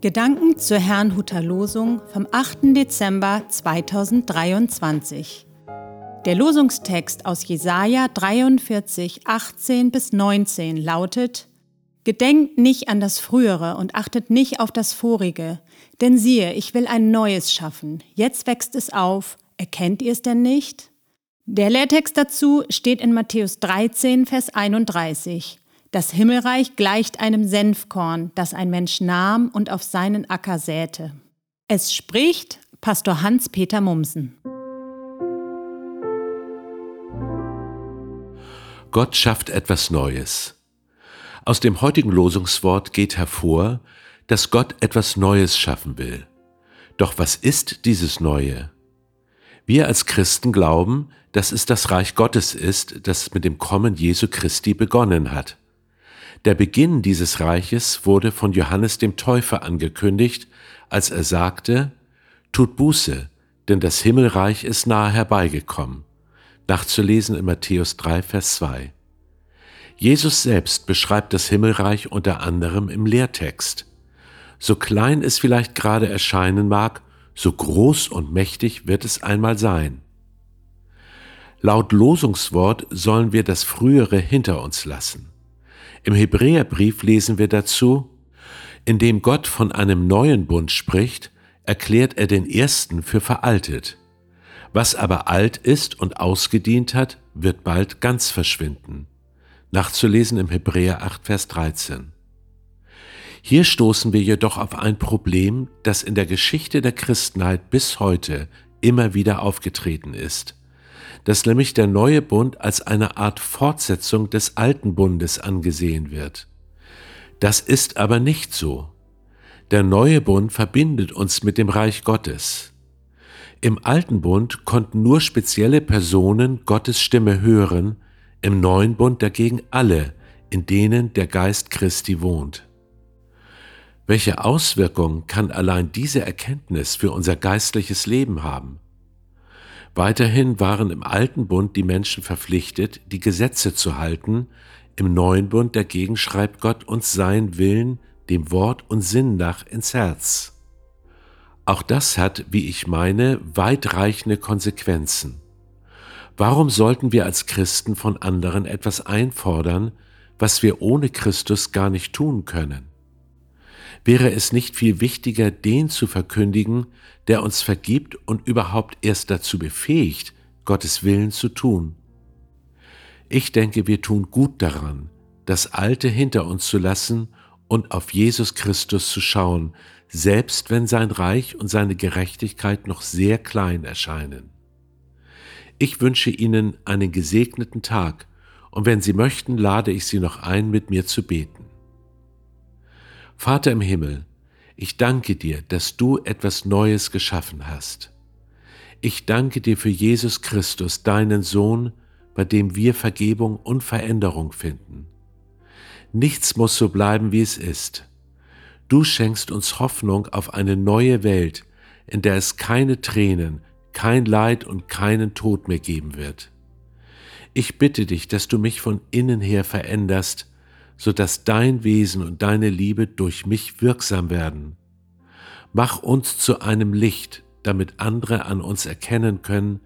Gedanken zur Herrnhuter Losung vom 8. Dezember 2023. Der Losungstext aus Jesaja 43, 18 bis 19 lautet: Gedenkt nicht an das Frühere und achtet nicht auf das Vorige, denn siehe, ich will ein Neues schaffen. Jetzt wächst es auf. Erkennt ihr es denn nicht? Der Lehrtext dazu steht in Matthäus 13, Vers 31. Das Himmelreich gleicht einem Senfkorn, das ein Mensch nahm und auf seinen Acker säte. Es spricht Pastor Hans-Peter Mumsen. Gott schafft etwas Neues. Aus dem heutigen Losungswort geht hervor, dass Gott etwas Neues schaffen will. Doch was ist dieses Neue? Wir als Christen glauben, dass es das Reich Gottes ist, das mit dem Kommen Jesu Christi begonnen hat. Der Beginn dieses Reiches wurde von Johannes dem Täufer angekündigt, als er sagte, Tut Buße, denn das Himmelreich ist nahe herbeigekommen. Nachzulesen in Matthäus 3, Vers 2. Jesus selbst beschreibt das Himmelreich unter anderem im Lehrtext. So klein es vielleicht gerade erscheinen mag, so groß und mächtig wird es einmal sein. Laut Losungswort sollen wir das Frühere hinter uns lassen. Im Hebräerbrief lesen wir dazu, indem Gott von einem neuen Bund spricht, erklärt er den ersten für veraltet. Was aber alt ist und ausgedient hat, wird bald ganz verschwinden. Nachzulesen im Hebräer 8, Vers 13. Hier stoßen wir jedoch auf ein Problem, das in der Geschichte der Christenheit bis heute immer wieder aufgetreten ist dass nämlich der neue Bund als eine Art Fortsetzung des alten Bundes angesehen wird. Das ist aber nicht so. Der neue Bund verbindet uns mit dem Reich Gottes. Im alten Bund konnten nur spezielle Personen Gottes Stimme hören, im neuen Bund dagegen alle, in denen der Geist Christi wohnt. Welche Auswirkungen kann allein diese Erkenntnis für unser geistliches Leben haben? Weiterhin waren im alten Bund die Menschen verpflichtet, die Gesetze zu halten, im neuen Bund dagegen schreibt Gott uns seinen Willen dem Wort und Sinn nach ins Herz. Auch das hat, wie ich meine, weitreichende Konsequenzen. Warum sollten wir als Christen von anderen etwas einfordern, was wir ohne Christus gar nicht tun können? Wäre es nicht viel wichtiger, den zu verkündigen, der uns vergibt und überhaupt erst dazu befähigt, Gottes Willen zu tun? Ich denke, wir tun gut daran, das Alte hinter uns zu lassen und auf Jesus Christus zu schauen, selbst wenn sein Reich und seine Gerechtigkeit noch sehr klein erscheinen. Ich wünsche Ihnen einen gesegneten Tag und wenn Sie möchten, lade ich Sie noch ein, mit mir zu beten. Vater im Himmel, ich danke dir, dass du etwas Neues geschaffen hast. Ich danke dir für Jesus Christus, deinen Sohn, bei dem wir Vergebung und Veränderung finden. Nichts muss so bleiben, wie es ist. Du schenkst uns Hoffnung auf eine neue Welt, in der es keine Tränen, kein Leid und keinen Tod mehr geben wird. Ich bitte dich, dass du mich von innen her veränderst, so dass dein Wesen und deine Liebe durch mich wirksam werden. Mach uns zu einem Licht, damit andere an uns erkennen können,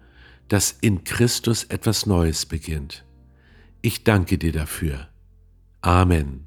dass in Christus etwas Neues beginnt. Ich danke dir dafür. Amen.